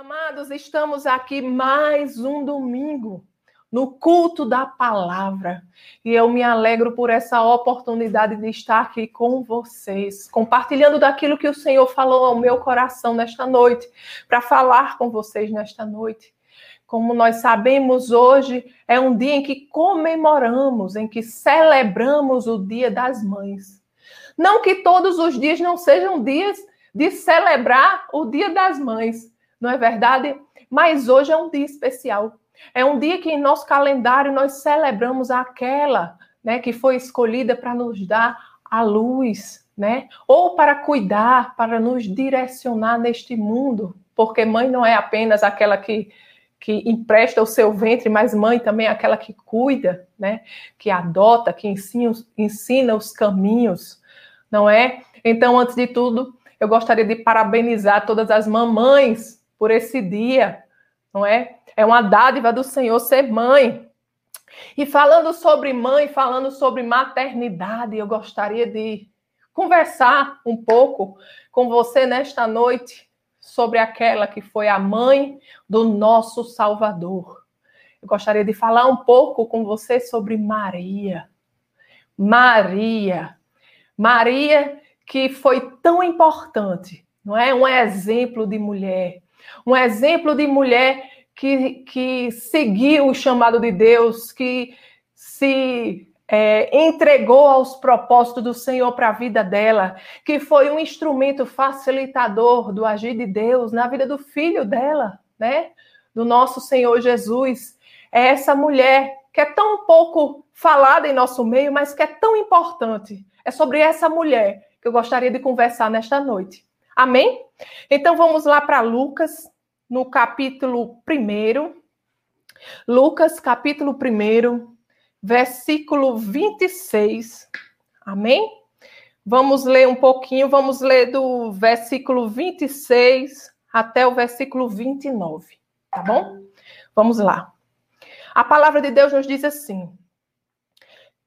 Amados, estamos aqui mais um domingo no culto da palavra. E eu me alegro por essa oportunidade de estar aqui com vocês, compartilhando daquilo que o Senhor falou ao meu coração nesta noite, para falar com vocês nesta noite. Como nós sabemos, hoje é um dia em que comemoramos, em que celebramos o Dia das Mães. Não que todos os dias não sejam dias de celebrar o Dia das Mães, não é verdade? Mas hoje é um dia especial. É um dia que em nosso calendário nós celebramos aquela né, que foi escolhida para nos dar a luz, né? Ou para cuidar, para nos direcionar neste mundo. Porque mãe não é apenas aquela que, que empresta o seu ventre, mas mãe também é aquela que cuida, né? Que adota, que ensina, ensina os caminhos, não é? Então, antes de tudo, eu gostaria de parabenizar todas as mamães por esse dia, não é? É uma dádiva do Senhor ser mãe. E falando sobre mãe, falando sobre maternidade, eu gostaria de conversar um pouco com você nesta noite sobre aquela que foi a mãe do nosso Salvador. Eu gostaria de falar um pouco com você sobre Maria. Maria. Maria que foi tão importante, não é? Um exemplo de mulher, um exemplo de mulher que, que seguiu o chamado de Deus, que se é, entregou aos propósitos do Senhor para a vida dela, que foi um instrumento facilitador do agir de Deus na vida do filho dela, né? Do nosso Senhor Jesus. É essa mulher que é tão pouco falada em nosso meio, mas que é tão importante. É sobre essa mulher que eu gostaria de conversar nesta noite. Amém? Então vamos lá para Lucas, no capítulo 1. Lucas, capítulo 1, versículo 26. Amém? Vamos ler um pouquinho, vamos ler do versículo 26 até o versículo 29, tá bom? Vamos lá. A palavra de Deus nos diz assim: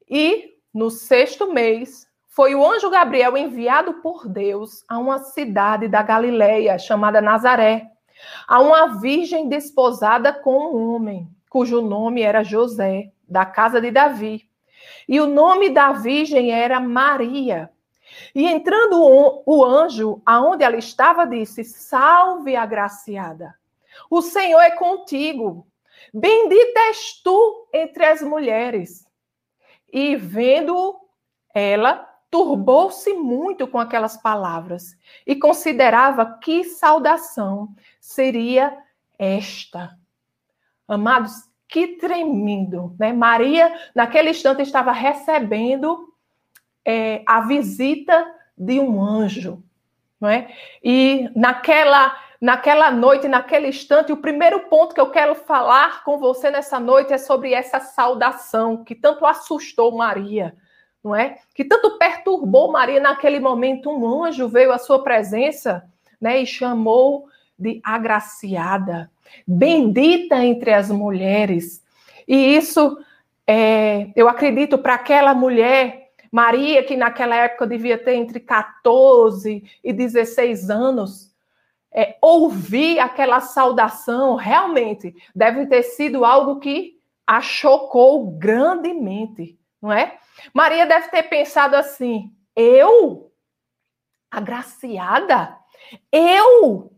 E no sexto mês foi o anjo Gabriel enviado por Deus a uma cidade da Galileia chamada Nazaré, a uma virgem desposada com um homem, cujo nome era José, da casa de Davi. E o nome da virgem era Maria. E entrando o anjo aonde ela estava, disse: Salve, agraciada. O Senhor é contigo. Bendita és tu entre as mulheres. E vendo ela, turbou-se muito com aquelas palavras e considerava que saudação seria esta. Amados, que tremendo, né? Maria, naquele instante, estava recebendo é, a visita de um anjo, não é? E naquela, naquela noite, naquele instante, o primeiro ponto que eu quero falar com você nessa noite é sobre essa saudação que tanto assustou Maria não é? Que tanto perturbou Maria naquele momento, um anjo veio à sua presença, né, e chamou de agraciada, bendita entre as mulheres. E isso, é, eu acredito, para aquela mulher, Maria, que naquela época devia ter entre 14 e 16 anos, é, ouvir aquela saudação realmente deve ter sido algo que a chocou grandemente, não é? Maria deve ter pensado assim: eu? Agraciada? Eu?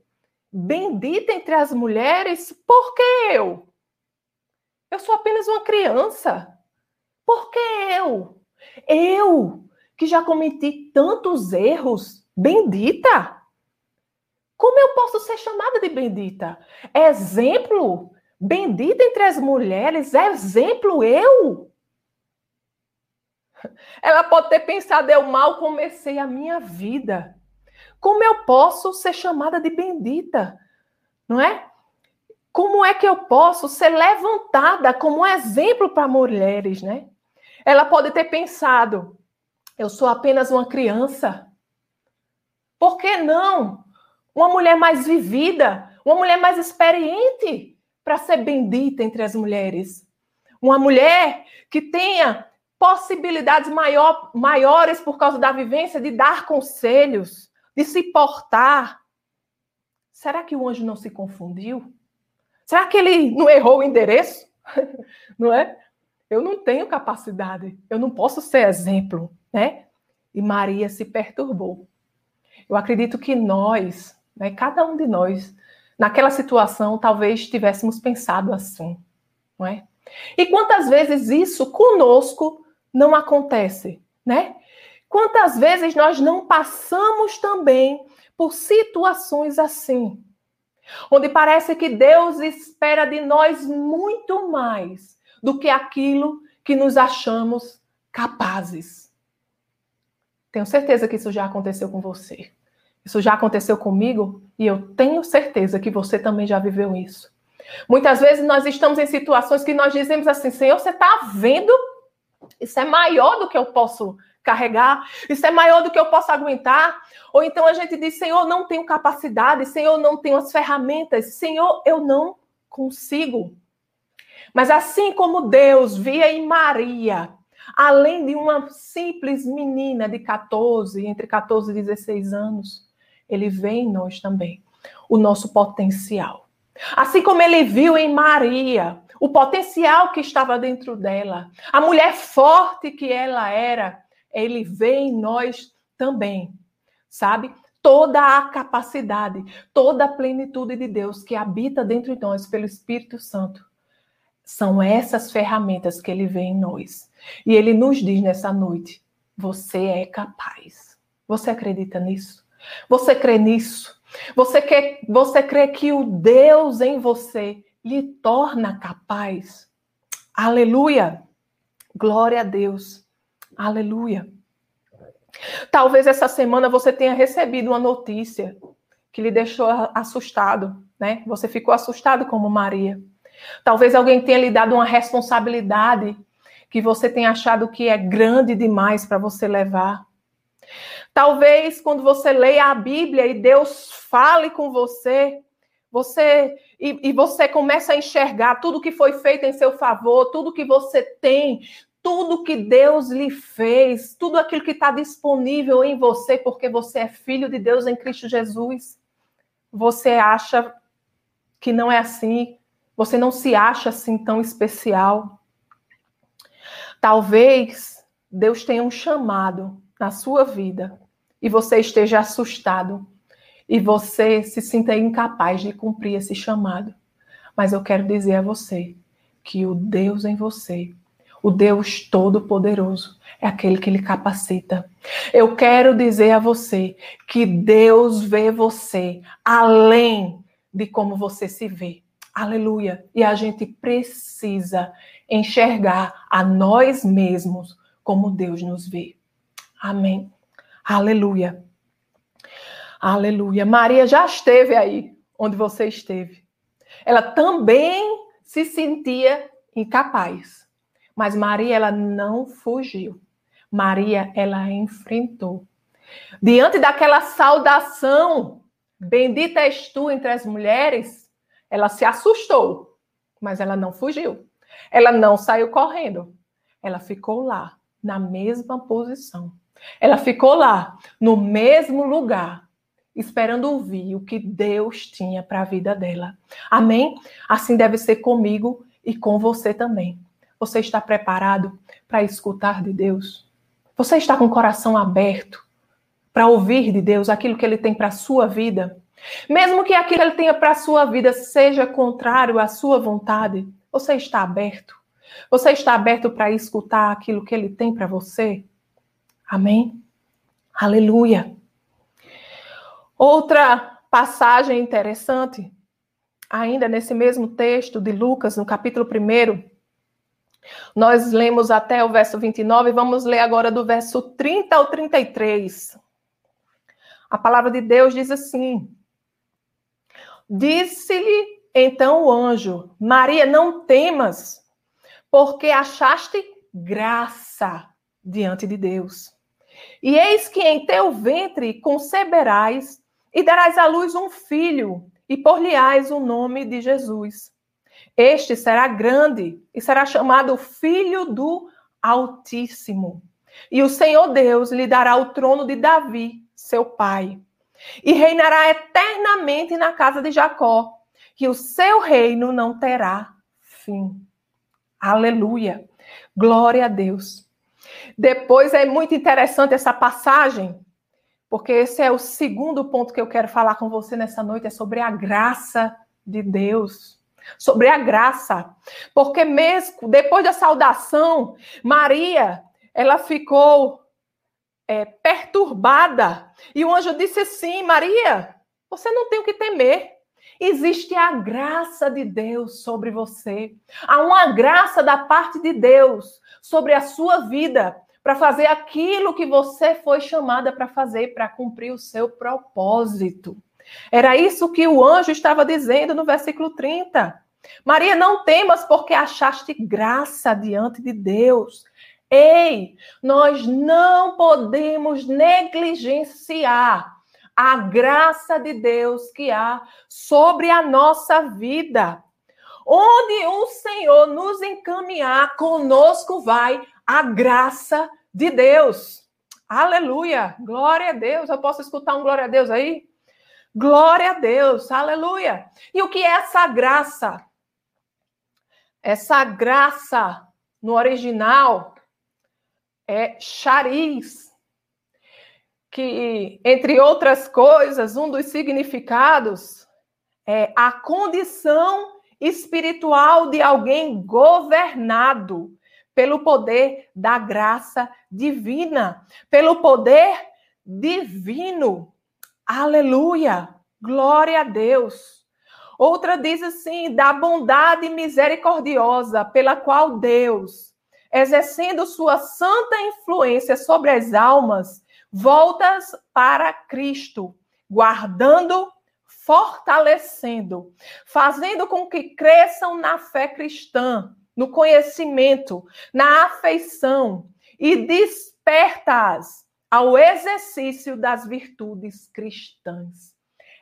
Bendita entre as mulheres? Por que eu? Eu sou apenas uma criança. Por que eu? Eu, que já cometi tantos erros, bendita? Como eu posso ser chamada de bendita? Exemplo? Bendita entre as mulheres? Exemplo eu? Ela pode ter pensado, eu mal comecei a minha vida. Como eu posso ser chamada de bendita? Não é? Como é que eu posso ser levantada como um exemplo para mulheres, né? Ela pode ter pensado, eu sou apenas uma criança. Por que não? Uma mulher mais vivida, uma mulher mais experiente para ser bendita entre as mulheres. Uma mulher que tenha possibilidades maior, maiores por causa da vivência de dar conselhos, de se portar. será que o anjo não se confundiu? Será que ele não errou o endereço? não é? Eu não tenho capacidade, eu não posso ser exemplo, né? E Maria se perturbou. Eu acredito que nós, né, cada um de nós, naquela situação, talvez tivéssemos pensado assim, não é? E quantas vezes isso conosco não acontece, né? Quantas vezes nós não passamos também por situações assim, onde parece que Deus espera de nós muito mais do que aquilo que nos achamos capazes. Tenho certeza que isso já aconteceu com você. Isso já aconteceu comigo e eu tenho certeza que você também já viveu isso. Muitas vezes nós estamos em situações que nós dizemos assim: Senhor, você está vendo? Isso é maior do que eu posso carregar, isso é maior do que eu posso aguentar. Ou então a gente diz: Senhor, não tenho capacidade, Senhor, não tenho as ferramentas, Senhor, eu não consigo. Mas assim como Deus via em Maria, além de uma simples menina de 14, entre 14 e 16 anos, ele vê em nós também o nosso potencial. Assim como ele viu em Maria o potencial que estava dentro dela, a mulher forte que ela era, ele vê em nós também, sabe? Toda a capacidade, toda a plenitude de Deus que habita dentro de nós pelo Espírito Santo. São essas ferramentas que ele vê em nós. E ele nos diz nessa noite: você é capaz. Você acredita nisso? Você crê nisso? Você, quer, você crê que o Deus em você lhe torna capaz? Aleluia! Glória a Deus. Aleluia. Talvez essa semana você tenha recebido uma notícia que lhe deixou assustado, né? Você ficou assustado como Maria. Talvez alguém tenha lhe dado uma responsabilidade que você tenha achado que é grande demais para você levar. Talvez quando você leia a Bíblia e Deus fale com você, você e, e, você começa a enxergar tudo que foi feito em seu favor, tudo que você tem, tudo que Deus lhe fez, tudo aquilo que está disponível em você, porque você é filho de Deus em Cristo Jesus. Você acha que não é assim, você não se acha assim tão especial. Talvez Deus tenha um chamado na sua vida e você esteja assustado e você se sinta incapaz de cumprir esse chamado. Mas eu quero dizer a você que o Deus em você, o Deus Todo-Poderoso, é aquele que lhe capacita. Eu quero dizer a você que Deus vê você além de como você se vê. Aleluia. E a gente precisa enxergar a nós mesmos como Deus nos vê. Amém. Aleluia. Aleluia. Maria já esteve aí onde você esteve. Ela também se sentia incapaz. Mas Maria, ela não fugiu. Maria, ela enfrentou. Diante daquela saudação, bendita és tu entre as mulheres, ela se assustou, mas ela não fugiu. Ela não saiu correndo. Ela ficou lá, na mesma posição. Ela ficou lá, no mesmo lugar, esperando ouvir o que Deus tinha para a vida dela. Amém? Assim deve ser comigo e com você também. Você está preparado para escutar de Deus? Você está com o coração aberto para ouvir de Deus aquilo que ele tem para a sua vida? Mesmo que aquilo que ele tenha para a sua vida seja contrário à sua vontade, você está aberto? Você está aberto para escutar aquilo que ele tem para você? Amém? Aleluia. Outra passagem interessante, ainda nesse mesmo texto de Lucas, no capítulo 1, nós lemos até o verso 29, vamos ler agora do verso 30 ao 33. A palavra de Deus diz assim: Disse-lhe então o anjo: Maria, não temas, porque achaste graça diante de Deus. E eis que em teu ventre conceberás e darás à luz um filho, e por-lhe-ás o nome de Jesus. Este será grande e será chamado Filho do Altíssimo. E o Senhor Deus lhe dará o trono de Davi, seu pai. e reinará eternamente na casa de Jacó, que o seu reino não terá fim. Aleluia. Glória a Deus. Depois é muito interessante essa passagem, porque esse é o segundo ponto que eu quero falar com você nessa noite, é sobre a graça de Deus. Sobre a graça. Porque mesmo depois da saudação, Maria, ela ficou é, perturbada. E o anjo disse assim: Maria, você não tem o que temer. Existe a graça de Deus sobre você. Há uma graça da parte de Deus sobre a sua vida para fazer aquilo que você foi chamada para fazer, para cumprir o seu propósito. Era isso que o anjo estava dizendo no versículo 30. Maria, não temas, porque achaste graça diante de Deus. Ei, nós não podemos negligenciar a graça de Deus que há sobre a nossa vida. Onde o Senhor nos encaminhar, conosco vai a graça de Deus. Aleluia! Glória a Deus. Eu posso escutar um glória a Deus aí? Glória a Deus, aleluia. E o que é essa graça? Essa graça no original é chariz, que, entre outras coisas, um dos significados é a condição espiritual de alguém governado pelo poder da graça divina, pelo poder divino. Aleluia! Glória a Deus. Outra diz assim: da bondade misericordiosa pela qual Deus, exercendo sua santa influência sobre as almas, voltas para Cristo, guardando, fortalecendo, fazendo com que cresçam na fé cristã, no conhecimento, na afeição e despertas ao exercício das virtudes cristãs.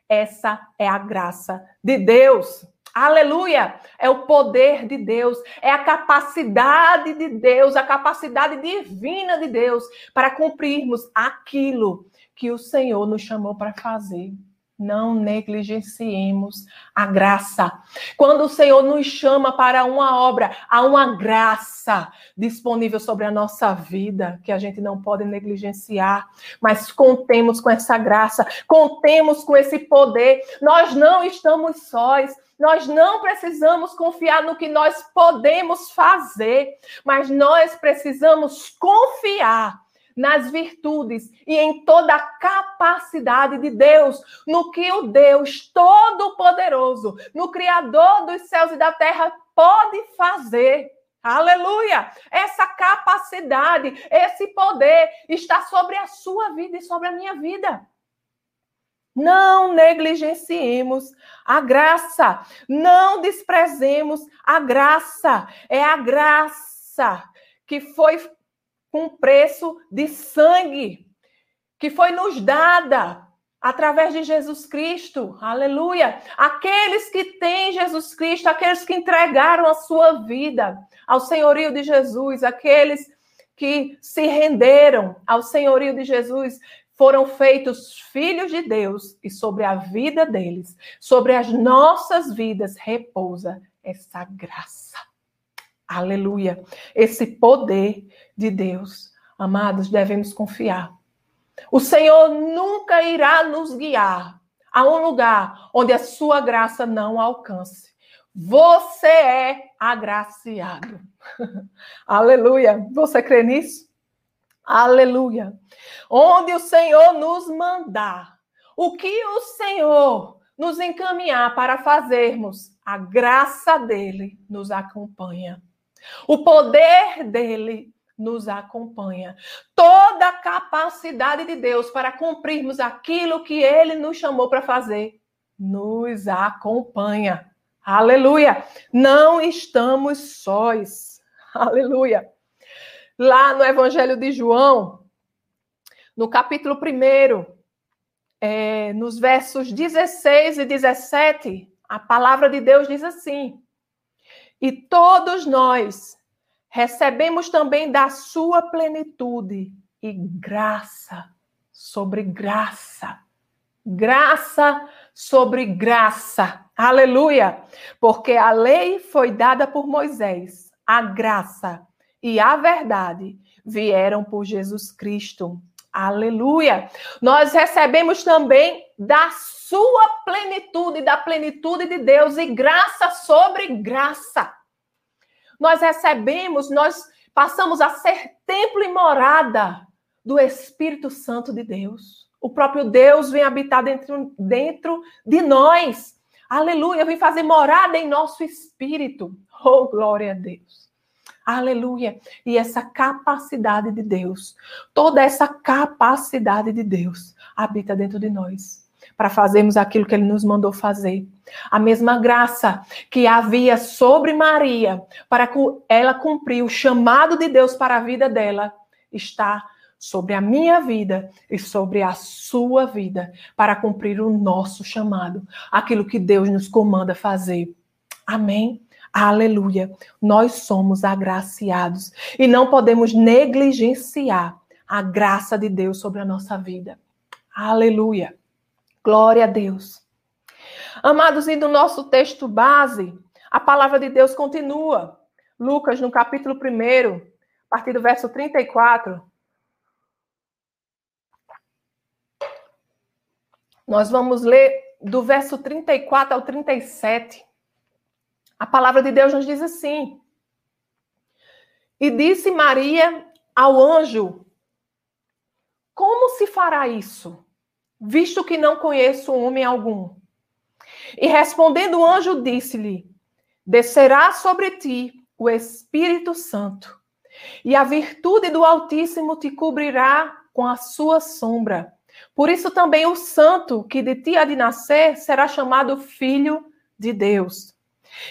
Essa é a graça de Deus. Aleluia! É o poder de Deus, é a capacidade de Deus, a capacidade divina de Deus para cumprirmos aquilo que o Senhor nos chamou para fazer não negligenciemos a graça. Quando o Senhor nos chama para uma obra, há uma graça disponível sobre a nossa vida que a gente não pode negligenciar, mas contemos com essa graça, contemos com esse poder. Nós não estamos sós. Nós não precisamos confiar no que nós podemos fazer, mas nós precisamos confiar nas virtudes e em toda a capacidade de Deus, no que o Deus Todo-Poderoso, no Criador dos céus e da terra, pode fazer. Aleluia! Essa capacidade, esse poder está sobre a sua vida e sobre a minha vida. Não negligenciemos a graça, não desprezemos a graça. É a graça que foi com preço de sangue, que foi nos dada através de Jesus Cristo. Aleluia! Aqueles que têm Jesus Cristo, aqueles que entregaram a sua vida ao senhorio de Jesus, aqueles que se renderam ao senhorio de Jesus, foram feitos filhos de Deus e sobre a vida deles, sobre as nossas vidas repousa essa graça. Aleluia. Esse poder de Deus. Amados, devemos confiar. O Senhor nunca irá nos guiar a um lugar onde a sua graça não alcance. Você é agraciado. Aleluia. Você crê nisso? Aleluia. Onde o Senhor nos mandar, o que o Senhor nos encaminhar para fazermos, a graça dele nos acompanha. O poder dele nos acompanha. Toda a capacidade de Deus para cumprirmos aquilo que ele nos chamou para fazer nos acompanha. Aleluia! Não estamos sós. Aleluia! Lá no Evangelho de João, no capítulo 1, é, nos versos 16 e 17, a palavra de Deus diz assim: E todos nós recebemos também da sua plenitude e graça sobre graça. Graça sobre graça. Aleluia! Porque a lei foi dada por Moisés, a graça e a verdade vieram por Jesus Cristo. Aleluia! Nós recebemos também da sua plenitude, da plenitude de Deus e graça sobre graça. Nós recebemos, nós passamos a ser templo e morada do Espírito Santo de Deus. O próprio Deus vem habitar dentro, dentro de nós. Aleluia, vem fazer morada em nosso espírito. Oh, glória a Deus. Aleluia. E essa capacidade de Deus, toda essa capacidade de Deus habita dentro de nós para fazermos aquilo que ele nos mandou fazer. A mesma graça que havia sobre Maria para ela cumprir o chamado de Deus para a vida dela está sobre a minha vida e sobre a sua vida para cumprir o nosso chamado, aquilo que Deus nos comanda fazer. Amém. Aleluia. Nós somos agraciados e não podemos negligenciar a graça de Deus sobre a nossa vida. Aleluia. Glória a Deus. Amados, e do nosso texto base, a palavra de Deus continua. Lucas, no capítulo 1, a partir do verso 34. Nós vamos ler do verso 34 ao 37. A palavra de Deus nos diz assim: E disse Maria ao anjo: Como se fará isso, visto que não conheço homem algum? E respondendo o anjo, disse-lhe: Descerá sobre ti o Espírito Santo, e a virtude do Altíssimo te cobrirá com a sua sombra. Por isso também o santo que de ti há de nascer será chamado filho de Deus.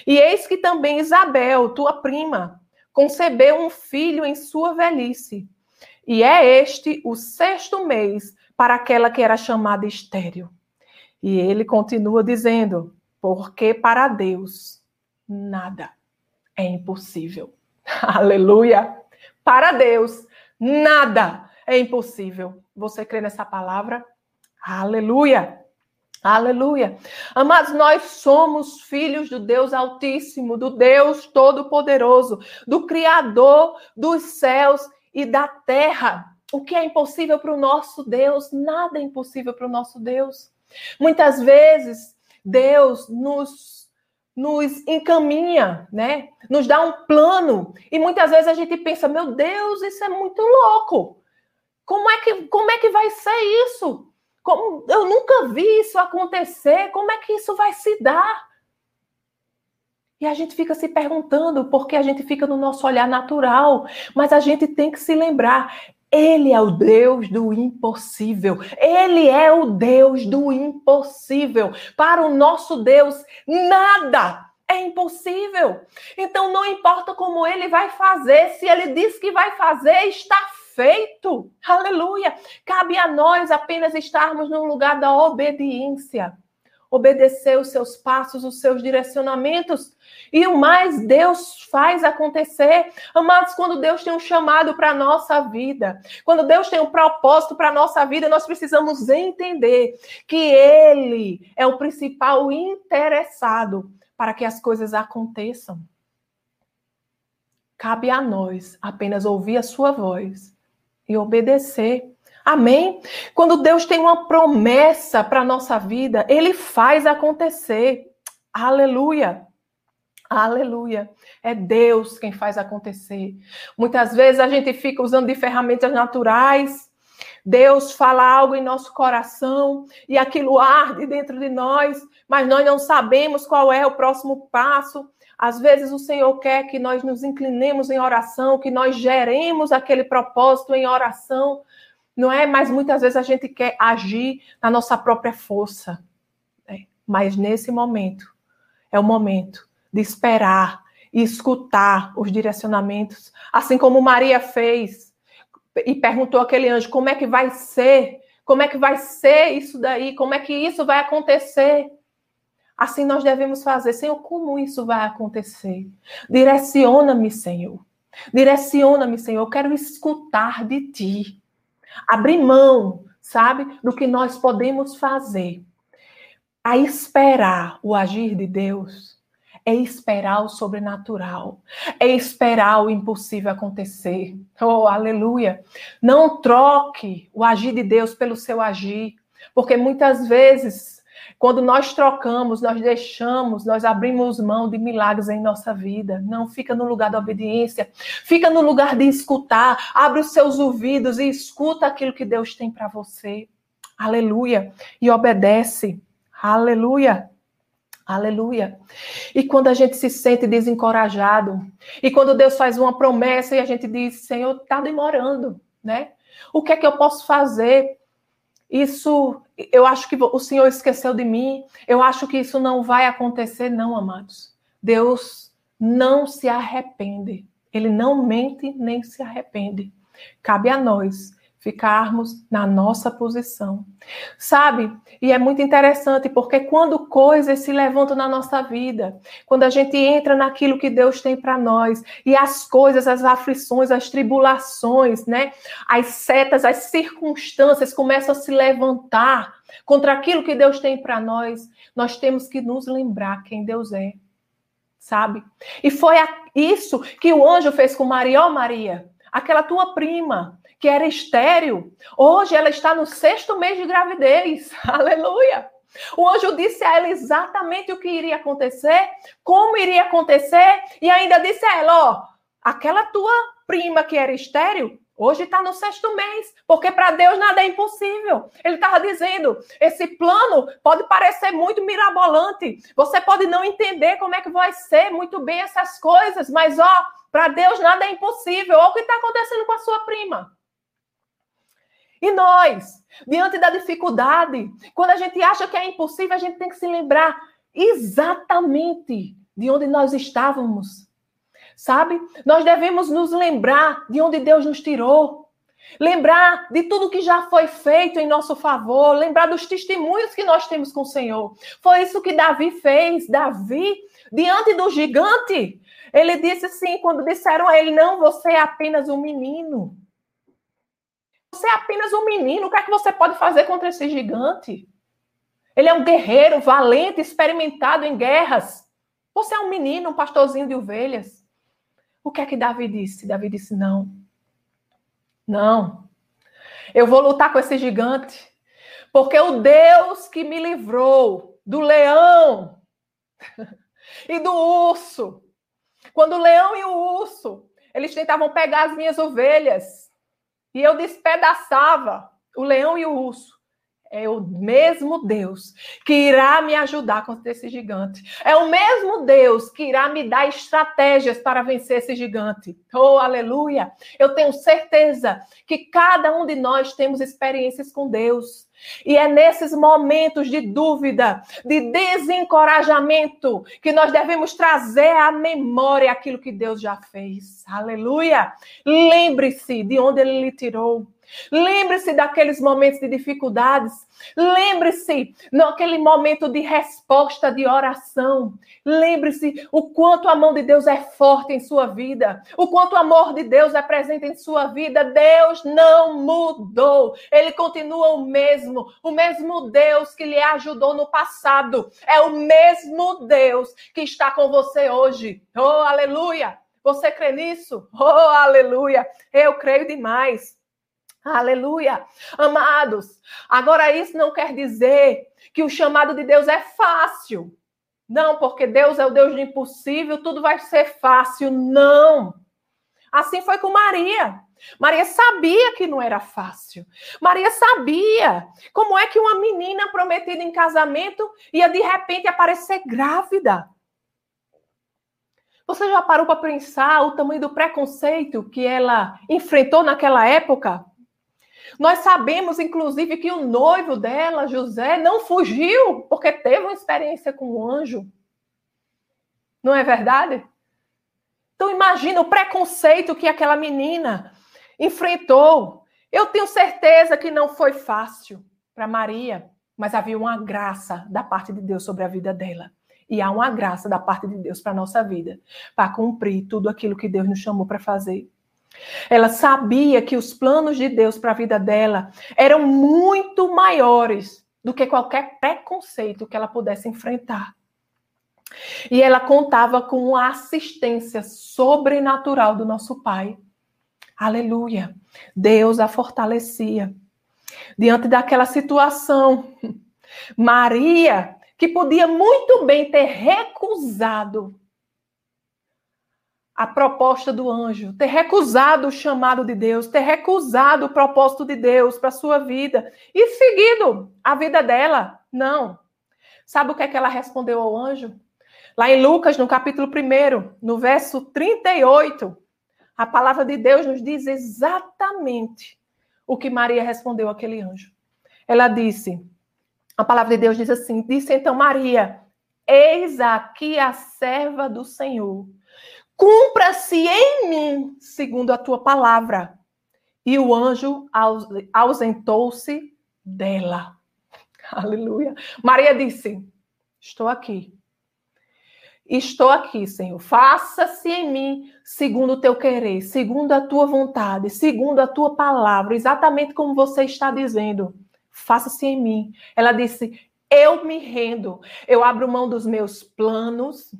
E eis que também Isabel, tua prima, concebeu um filho em sua velhice. E é este o sexto mês para aquela que era chamada estéril. E ele continua dizendo: porque para Deus nada é impossível. Aleluia! Para Deus nada é impossível. Você crê nessa palavra? Aleluia! Aleluia. Amados, nós somos filhos do Deus Altíssimo, do Deus Todo-Poderoso, do Criador dos céus e da terra. O que é impossível para o nosso Deus? Nada é impossível para o nosso Deus. Muitas vezes, Deus nos, nos encaminha, né? Nos dá um plano. E muitas vezes a gente pensa, meu Deus, isso é muito louco. Como é que, como é que vai ser isso? Como, eu nunca vi isso acontecer. Como é que isso vai se dar? E a gente fica se perguntando, porque a gente fica no nosso olhar natural, mas a gente tem que se lembrar: Ele é o Deus do impossível. Ele é o Deus do impossível. Para o nosso Deus, nada é impossível. Então, não importa como ele vai fazer, se ele diz que vai fazer, está feito. Aleluia. Cabe a nós apenas estarmos no lugar da obediência. Obedecer os seus passos, os seus direcionamentos. E o mais Deus faz acontecer. Amados, quando Deus tem um chamado para a nossa vida, quando Deus tem um propósito para a nossa vida, nós precisamos entender que Ele é o principal interessado para que as coisas aconteçam. Cabe a nós apenas ouvir a sua voz e obedecer. Amém? Quando Deus tem uma promessa para a nossa vida, Ele faz acontecer. Aleluia. Aleluia. É Deus quem faz acontecer. Muitas vezes a gente fica usando de ferramentas naturais. Deus fala algo em nosso coração e aquilo arde dentro de nós, mas nós não sabemos qual é o próximo passo. Às vezes o Senhor quer que nós nos inclinemos em oração, que nós geremos aquele propósito em oração, não é? Mas muitas vezes a gente quer agir na nossa própria força. Né? Mas nesse momento, é o momento de esperar e escutar os direcionamentos, assim como Maria fez e perguntou aquele anjo: como é que vai ser? Como é que vai ser isso daí? Como é que isso vai acontecer? Assim nós devemos fazer. Senhor, como isso vai acontecer? Direciona-me, Senhor. Direciona-me, Senhor. Eu quero escutar de ti. Abrir mão sabe, do que nós podemos fazer a esperar o agir de Deus, é esperar o sobrenatural, é esperar o impossível acontecer. Oh, aleluia! Não troque o agir de Deus pelo seu agir, porque muitas vezes, quando nós trocamos, nós deixamos, nós abrimos mão de milagres em nossa vida. Não fica no lugar da obediência, fica no lugar de escutar. Abre os seus ouvidos e escuta aquilo que Deus tem para você. Aleluia! E obedece. Aleluia! Aleluia. E quando a gente se sente desencorajado, e quando Deus faz uma promessa e a gente diz, Senhor, está demorando, né? O que é que eu posso fazer? Isso, eu acho que o Senhor esqueceu de mim, eu acho que isso não vai acontecer, não, amados. Deus não se arrepende, ele não mente nem se arrepende. Cabe a nós ficarmos na nossa posição. Sabe? E é muito interessante porque quando coisas se levantam na nossa vida, quando a gente entra naquilo que Deus tem para nós e as coisas, as aflições, as tribulações, né? As setas, as circunstâncias começam a se levantar contra aquilo que Deus tem para nós, nós temos que nos lembrar quem Deus é. Sabe? E foi isso que o anjo fez com Maria, ó oh, Maria, aquela tua prima, que era estéril, hoje ela está no sexto mês de gravidez. Aleluia! O anjo disse a ela exatamente o que iria acontecer, como iria acontecer, e ainda disse a ela: ó, aquela tua prima que era estéril, hoje está no sexto mês, porque para Deus nada é impossível. Ele estava dizendo: esse plano pode parecer muito mirabolante, você pode não entender como é que vai ser muito bem essas coisas, mas ó, para Deus nada é impossível. Olha o que está acontecendo com a sua prima. E nós, diante da dificuldade, quando a gente acha que é impossível, a gente tem que se lembrar exatamente de onde nós estávamos. Sabe? Nós devemos nos lembrar de onde Deus nos tirou. Lembrar de tudo que já foi feito em nosso favor, lembrar dos testemunhos que nós temos com o Senhor. Foi isso que Davi fez. Davi, diante do gigante, ele disse assim: quando disseram a ele, não, você é apenas um menino. Você é apenas um menino. O que é que você pode fazer contra esse gigante? Ele é um guerreiro, valente, experimentado em guerras. Você é um menino, um pastorzinho de ovelhas. O que é que Davi disse? Davi disse: não. Não. Eu vou lutar com esse gigante. Porque o Deus que me livrou do leão e do urso, quando o leão e o urso, eles tentavam pegar as minhas ovelhas, e eu despedaçava o leão e o urso. É o mesmo Deus que irá me ajudar contra esse gigante. É o mesmo Deus que irá me dar estratégias para vencer esse gigante. Oh, aleluia! Eu tenho certeza que cada um de nós temos experiências com Deus. E é nesses momentos de dúvida, de desencorajamento, que nós devemos trazer à memória aquilo que Deus já fez. Aleluia! Lembre-se de onde Ele lhe tirou. Lembre-se daqueles momentos de dificuldades. Lembre-se naquele momento de resposta de oração. Lembre-se o quanto a mão de Deus é forte em sua vida, o quanto o amor de Deus é presente em sua vida. Deus não mudou. Ele continua o mesmo, o mesmo Deus que lhe ajudou no passado. É o mesmo Deus que está com você hoje. Oh, aleluia! Você crê nisso? Oh, aleluia! Eu creio demais. Aleluia. Amados, agora isso não quer dizer que o chamado de Deus é fácil. Não, porque Deus é o Deus do impossível, tudo vai ser fácil. Não. Assim foi com Maria. Maria sabia que não era fácil. Maria sabia como é que uma menina prometida em casamento ia de repente aparecer grávida. Você já parou para pensar o tamanho do preconceito que ela enfrentou naquela época? Nós sabemos, inclusive, que o noivo dela, José, não fugiu porque teve uma experiência com o anjo. Não é verdade? Então imagina o preconceito que aquela menina enfrentou. Eu tenho certeza que não foi fácil para Maria, mas havia uma graça da parte de Deus sobre a vida dela. E há uma graça da parte de Deus para a nossa vida, para cumprir tudo aquilo que Deus nos chamou para fazer. Ela sabia que os planos de Deus para a vida dela eram muito maiores do que qualquer preconceito que ela pudesse enfrentar. E ela contava com a assistência sobrenatural do nosso Pai. Aleluia. Deus a fortalecia. Diante daquela situação, Maria, que podia muito bem ter recusado a proposta do anjo, ter recusado o chamado de Deus, ter recusado o propósito de Deus para sua vida e seguido a vida dela. Não. Sabe o que é que ela respondeu ao anjo? Lá em Lucas, no capítulo 1, no verso 38, a palavra de Deus nos diz exatamente o que Maria respondeu àquele anjo. Ela disse: a palavra de Deus diz assim: Disse então Maria: Eis aqui a serva do Senhor. Cumpra-se em mim segundo a tua palavra. E o anjo ausentou-se dela. Aleluia. Maria disse: Estou aqui. Estou aqui, Senhor. Faça-se em mim segundo o teu querer, segundo a tua vontade, segundo a tua palavra, exatamente como você está dizendo faça-se em mim. Ela disse: Eu me rendo, eu abro mão dos meus planos,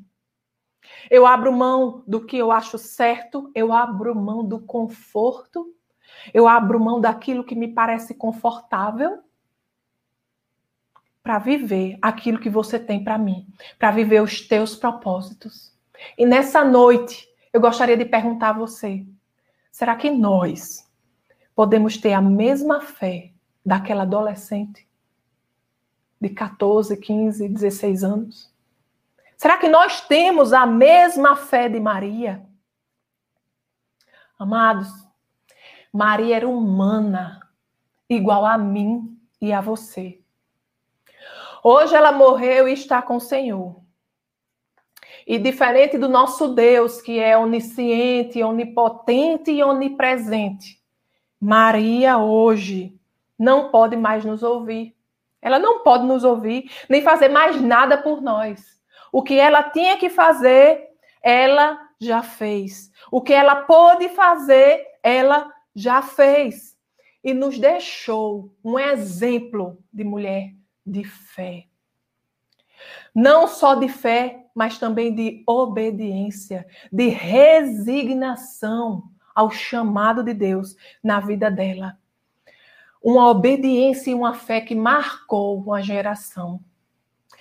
eu abro mão do que eu acho certo, eu abro mão do conforto, eu abro mão daquilo que me parece confortável para viver aquilo que você tem para mim, para viver os teus propósitos. E nessa noite, eu gostaria de perguntar a você: será que nós podemos ter a mesma fé daquela adolescente de 14, 15, 16 anos? Será que nós temos a mesma fé de Maria? Amados, Maria era humana, igual a mim e a você. Hoje ela morreu e está com o Senhor. E diferente do nosso Deus, que é onisciente, onipotente e onipresente, Maria hoje não pode mais nos ouvir. Ela não pode nos ouvir, nem fazer mais nada por nós. O que ela tinha que fazer, ela já fez. O que ela pôde fazer, ela já fez. E nos deixou um exemplo de mulher de fé. Não só de fé, mas também de obediência, de resignação ao chamado de Deus na vida dela uma obediência e uma fé que marcou uma geração.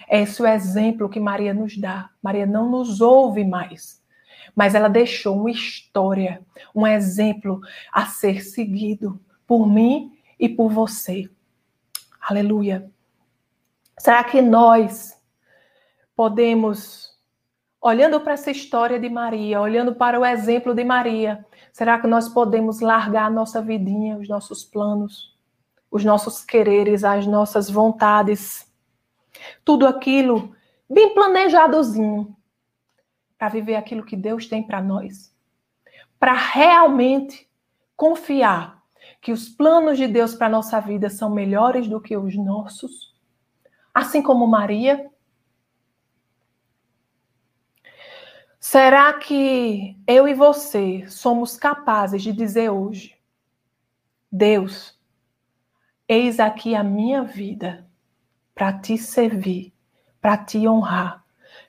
Esse é o exemplo que Maria nos dá. Maria não nos ouve mais, mas ela deixou uma história, um exemplo a ser seguido por mim e por você. Aleluia. Será que nós podemos, olhando para essa história de Maria, olhando para o exemplo de Maria, será que nós podemos largar a nossa vidinha, os nossos planos? os nossos quereres, as nossas vontades, tudo aquilo bem planejadozinho para viver aquilo que Deus tem para nós, para realmente confiar que os planos de Deus para nossa vida são melhores do que os nossos, assim como Maria. Será que eu e você somos capazes de dizer hoje, Deus, Eis aqui a minha vida para te servir, para te honrar,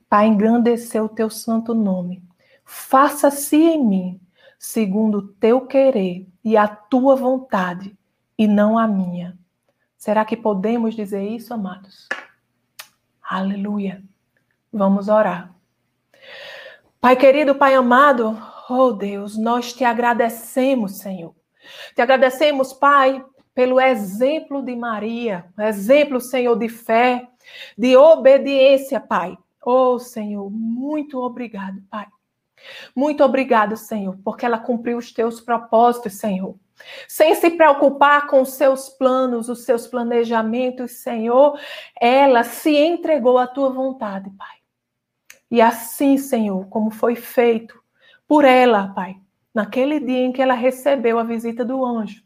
para engrandecer o teu santo nome. Faça-se em mim, segundo o teu querer e a tua vontade, e não a minha. Será que podemos dizer isso, amados? Aleluia. Vamos orar. Pai querido, Pai amado, oh Deus, nós te agradecemos, Senhor. Te agradecemos, Pai, pelo exemplo de Maria, exemplo, Senhor, de fé, de obediência, Pai. Oh, Senhor, muito obrigado, Pai. Muito obrigado, Senhor, porque ela cumpriu os teus propósitos, Senhor. Sem se preocupar com os seus planos, os seus planejamentos, Senhor, ela se entregou à tua vontade, Pai. E assim, Senhor, como foi feito por ela, Pai, naquele dia em que ela recebeu a visita do anjo,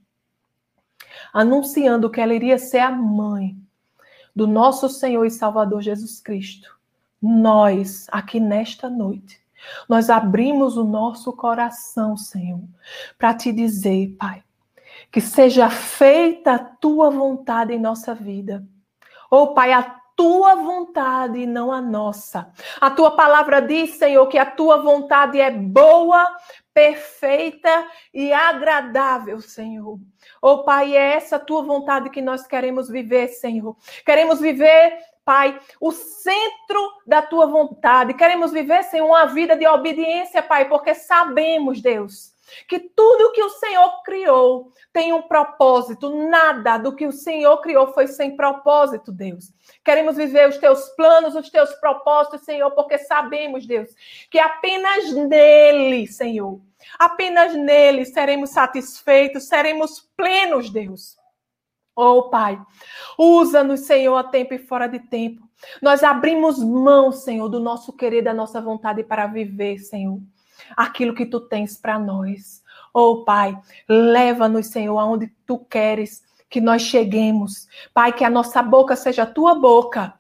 anunciando que ela iria ser a mãe do nosso Senhor e Salvador Jesus Cristo. Nós, aqui nesta noite, Nós abrimos o nosso coração, Senhor, para te dizer, Pai, que seja feita a tua vontade em nossa vida. Oh, Pai, a tua vontade e não a nossa. A tua palavra diz, Senhor, que a tua vontade é boa, perfeita e agradável, Senhor. Oh, Pai, é essa tua vontade que nós queremos viver, Senhor. Queremos viver Pai, o centro da tua vontade. Queremos viver sem uma vida de obediência, Pai, porque sabemos, Deus, que tudo que o Senhor criou tem um propósito. Nada do que o Senhor criou foi sem propósito, Deus. Queremos viver os teus planos, os teus propósitos, Senhor, porque sabemos, Deus, que apenas nele, Senhor, apenas nele seremos satisfeitos, seremos plenos, Deus. Oh, Pai, usa-nos, Senhor, a tempo e fora de tempo. Nós abrimos mão, Senhor, do nosso querer, da nossa vontade para viver, Senhor, aquilo que tu tens para nós. Oh, Pai, leva-nos, Senhor, aonde tu queres que nós cheguemos. Pai, que a nossa boca seja a tua boca.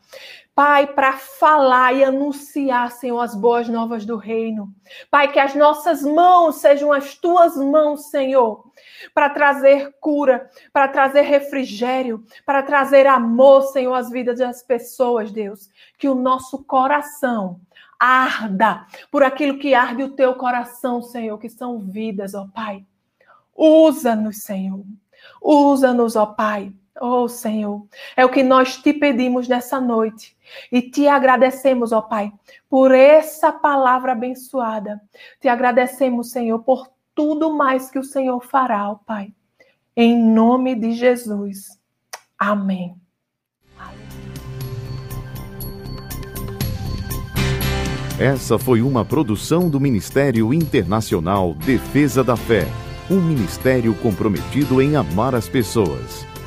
Pai, para falar e anunciar, Senhor, as boas novas do reino. Pai, que as nossas mãos sejam as tuas mãos, Senhor, para trazer cura, para trazer refrigério, para trazer amor, Senhor, às vidas das pessoas, Deus. Que o nosso coração arda por aquilo que arde o teu coração, Senhor, que são vidas, ó Pai. Usa-nos, Senhor. Usa-nos, ó Pai Oh, Senhor, é o que nós te pedimos nessa noite e te agradecemos, ó Pai, por essa palavra abençoada. Te agradecemos, Senhor, por tudo mais que o Senhor fará, ó Pai. Em nome de Jesus. Amém. Essa foi uma produção do Ministério Internacional Defesa da Fé, um ministério comprometido em amar as pessoas